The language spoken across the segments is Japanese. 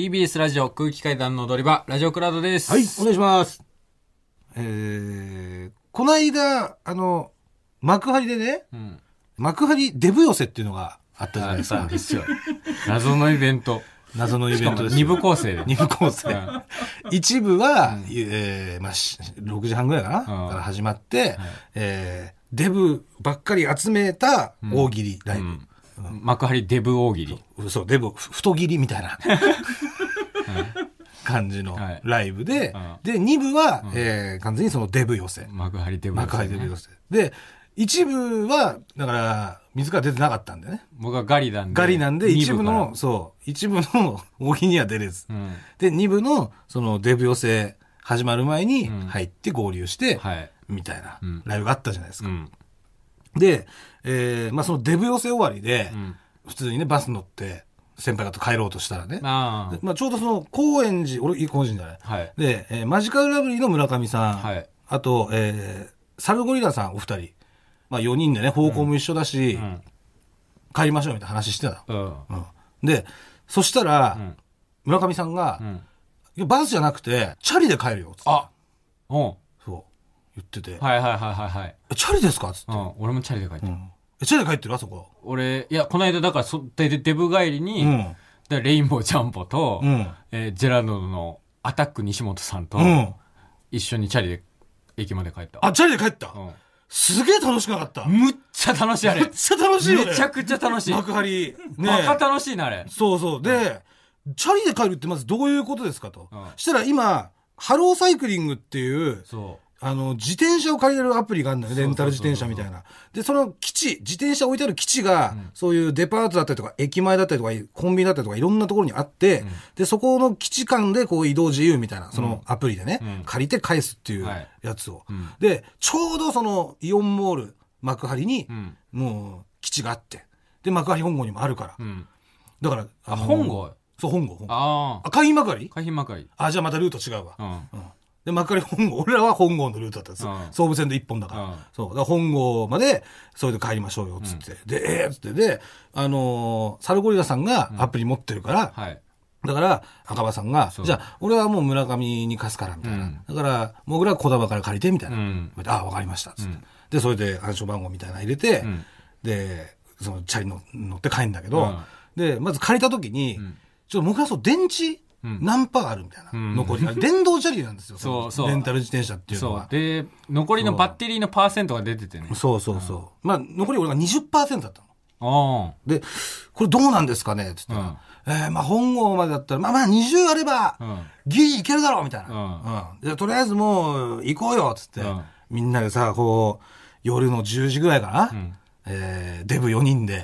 TBS ラジオ空気階段の踊り場、ラジオクラウドです。はい、お願いします。えー、この間、あの、幕張でね、うん。幕張デブ寄せっていうのがあったじゃないですか。ですよ。謎のイベント。謎のイベントです。二部構成で。二部構成うん一部は、えーまあ、し6時半ぐらいかな、うんから始まって、えーデブばっかり集めた大喜利ライブ。うん幕張デブ大喜利。そう、デブ、ふ太切りみたいな感じのはいライブで、うんで、2部は、えー完全にそのデブ寄せ。幕張デブ、幕張デブ寄せ。で、一部は、だから、水から出てなかったんだよね。僕はガリなんで。ガリなんで、一部の、そう、一部の大喜利には出れず。うん。で、二部の、そのデブ寄せ始まる前にうん入って合流して、はい。みたいなうんライブがあったじゃないですか。うん。で、えーまあそのデブ寄せ終わりで、うん。普通にね、バス乗って、先輩方と帰ろうとしたらね、あでまあちょうどその、高円寺、俺、高円寺じゃない？あ。はい。で、えーマジカルラブリーの村上さん、はい。あと、えーサルゴリラさんお二人、まあ4人でね、方向も一緒だし、うん。帰りましょうみたいな話してたうん。の。うん。で、そしたら、うん。村上さんがバスじゃなくて、チャリで帰るよ、つってあうん。言ってて、はいはいはいはいはい。えチャリですか？つって、うん。俺もチャリで帰った。うんえチャリで帰ってる？あそこ。俺、いや、この間だからそ、で、でデブ帰りに、うん。でレインボージャンボと、うん。えージェラードのアタック西本さんと、うん。一緒にチャリで駅まで帰った。あ、チャリで帰った？うすげえ楽しくなかった。ん。むっちゃ楽しいあれ。めっちゃ楽しいよちゃくちゃ楽しい。幕張。ねバカ楽しいな、あれ。そうそう。で、チャリで帰るってまずどういうことですかと。うんしたら今、ハローサイクリングっていう、そあの、自転車を借りれるアプリがあるんだよね。レンタル自転車みたいそな。で、その基地、自転車置いてある基地が、そういうデパートだったりとか、駅前だったりとか、コンビニだったりとか、いろんなところにあって、で、そこの基地間でこう移動自由みたいな、そのアプリでね、うん借りて返すっていうはいやつを。うんで、ちょうどそのイオンモール、幕張にう。う、ん。もう基地があって、で、幕張本郷にもあるから。うん。だから、あ、の本郷？そう、本郷、本郷。ああ、海浜幕張？あ。海浜幕張。あ、じゃあまたルート違うわ。うん。うん。で、幕張本郷、俺らは本郷のルートだったんですよ。うん総武線で一本だから。うんそう。だから本郷まで、それで帰りましょうよ、つって。で、えー、つって。で、あのーサルゴリラさんがアプリ持ってるから、はい。だから、赤羽さんがじゃあ、俺はもう村上に貸すから、みたいな。うんだから、もぐらは小玉から借りて、みたいな。うんあ、わかりました、つって。うんで、それで暗証番号みたいなの入れて、うんで、そのチャリの乗って帰るんだけど、うんで、まず借りた時に、んちょっともぐらそう、電池、うん何パーあるみたいな、うん残り。電動チャリなんですよ。そうのそうレンタル自転車っていうのは。。で、残りのバッテリーのパーセントが出ててね。そうそうそう。まあ、残り俺が20%だったの。あで、これどうなんですかね？って言ったら、えーまあ本郷までだったら、まあまあ20あれば。ギリいけるだろうみたいな。うんうんでとりあえずもう行こうよっつって、うんみんなでさ、こう、夜の10時ぐらいかな、んえーデブ4人で、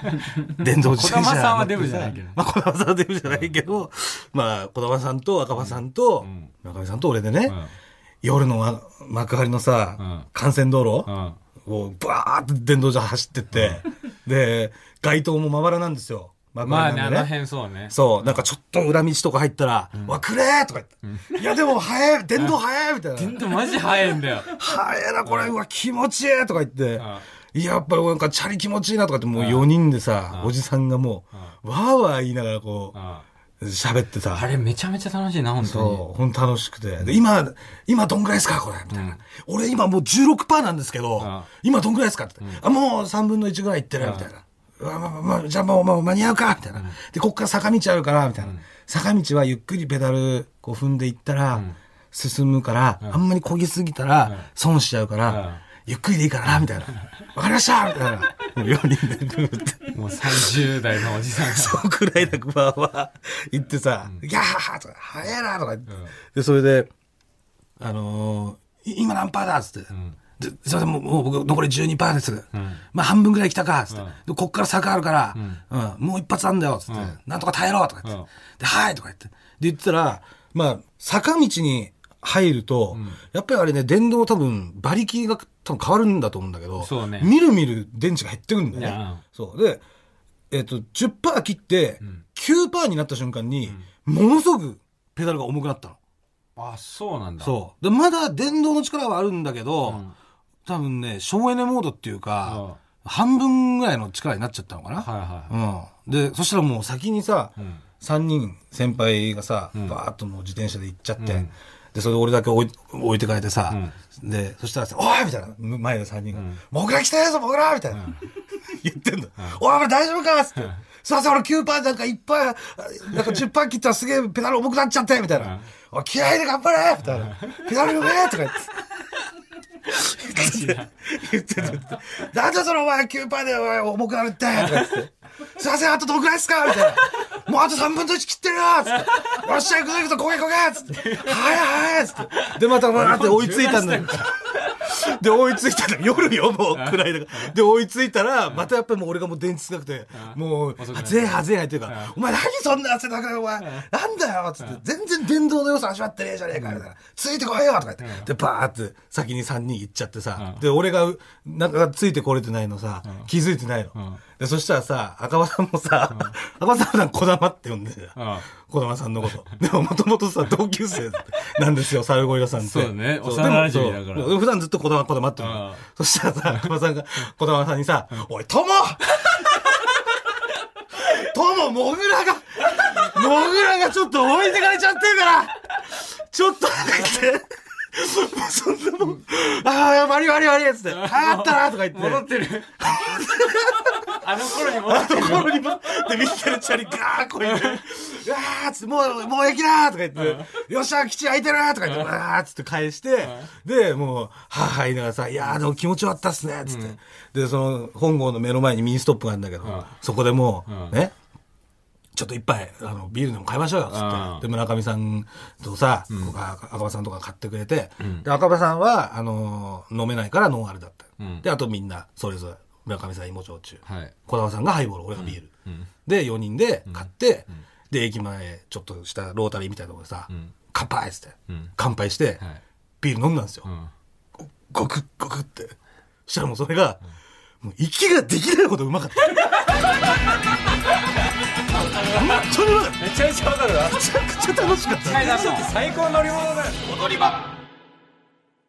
電動自転車。児玉さんはデブじゃないけど。まあ、児玉さんはデブじゃないけど、まあ、児玉さんと赤羽さんと、ん。中上さんと俺でね、うん。夜のあ幕張のさ、うん。幹線道路、うん。をバーって電動車走ってって、で、街灯もまばらなんですよ。幕まあね、あの。辺そうね。そう、なんかちょっと裏道とか入ったら、わ、くれーとか言って、いやでも早い、電動早いみたいな。全然マジ早いんだよ。早いな、これ、うわ、気持ちいいとか言って。ん、いや、やっぱりなんかチャリ気持ちいいなとかって、もう4人でさ、おじさんがもう、わーわー言いながらこあう、喋ってさ。あれめちゃめちゃ楽しいな、本当に。そう、ほんと楽しくて。で、今、今どんぐらいですかこれ。みたいな。俺今もう16%なんですけどん、今どんぐらいですかって。あ、もう3分の1ぐらいいってるみたいな。まあまあまあ、じゃあもう、もう間に合うかみたいな。で、こっから坂道あるから、みたいな。坂道はゆっくりペダルこう踏んでいったら、進むから、あんまり漕ぎすぎたら、損しちゃうから、ゆっくりでいいからな、みたいな。わかりましたみたいな。もう4人でグーって。もう30代のおじさんが。そうくらいなわーわー言ってさ、ギャーとか、早いなとか言って、で、それで、あのーい今何パーだっつって、で、すいません、もうもう僕残り12%です。まあ半分ぐらい来たか、つって、で、こっから坂あるから、うん、もう一発あんだよ、つって、なんとか耐えろ、とか言って、うんで、はい、とか言って。で、言ってたら、まあ、坂道に入ると、やっぱりあれね、電動多分、馬力が多分変わるんだと思うんだけど、そうねみるみる電池が減ってくるんだよね。そう。で、えっ、と、10%切って、9%になった瞬間に、ものすごくペダルが重くなったの。あ、そうなんだ。そう。で、まだ電動の力はあるんだけど、ん多分ね、省エネモードっていうか、う半分ぐらいの力になっちゃったのかな。はいはい。うん。で、そしたらもう先にさ、3人先輩がさ、バーッともう自転車で行っちゃって、で、それで俺だけ置い置いてかれてさ、で、そしたらさ、おい！みたいな、前の3人が、モグラ来てるぞ、モグラみたいな。言ってんの。おい、大丈夫か？つって。すいません、俺9パーなんかいっぱい、なんか10パー切ったらすげえペダル重くなっちゃって、みたいな。おい、気合いで頑張れ！みたいな。ペダル読めとか言って。言ってた、なんでそのお前9パーでお前重くなるってとか言って。すいません、あとどんくらいですかみた。いな。もうあと3分の1切ってるよつって。よっしゃ、行くぞ行くぞ、焦げ焦げつって。はいはいつって。で、また。わーって追いついた。んだよ。で、追いついたら、夜よ、もう、暗いだから。で、追いついたら、またやっぱりもう俺がもう電池少なくて、もう、ぜえはぜえ入ってるから、お前何そんな汗だから、お前、なんだよつって、全然電動の良さ味わってねえじゃねえか、みたいな。ついてこいよとか言って。で、バーって先に3人行っちゃってさ、で、俺が、なんかついてこれてないのさ、気づいてないの。で、そしたらさ、赤羽さんもさ、赤羽さんはなんか小玉って呼んでるうん。小玉さんのこと。でももともとさ、同級生なんですよ、サルゴリラさんって。そうだね。幼馴染だから。普段ずっと小玉小玉って言うの。うん。そしたらさ、赤羽さんが小玉さんにさ、おい、友友、モグラが、モグラがちょっと置いてかれちゃってるから、ちょっと言って。そんなもん、ああ、悪い悪い悪いっつって、ああったなとか言って。戻ってる。あの頃に戻あってる。の頃にも、で、見てるチャリガーこいて、うわーっつって、もう、もう駅だーとか言って、よっしゃ、基地空いてるーとか言って、うわーっつって返して、で、もう、はぁはぁ言いながらさ、いやーでも気持ちよかったっすね、つって。で、その、本郷の目の前にミニストップがあるんだけど、そこでもう、うん。ね、ちょっと一杯、あの、ビールでも買いましょうよ、つって。うん。で、村上さんとさ、ここ赤羽さんとか買ってくれて、で、赤羽さんは、あのー飲めないからノンアルだった。うん。で、あとみんな、それぞれ、村上さん芋焼酎。はい。小玉さんがハイボール、俺がビール。で、4人で買って、で、駅前、ちょっとしたロータリーみたいなところでさ、ん乾杯っつって、ん乾杯して、はい。ビール飲んだんですよ。うん。ごくっごくって。そしたらもうそれが、もう息ができないほどうまかった。本当にうまかった。めちゃめちゃわかるわ。めちゃくちゃ楽しかった。最高の乗り物だよ。踊り場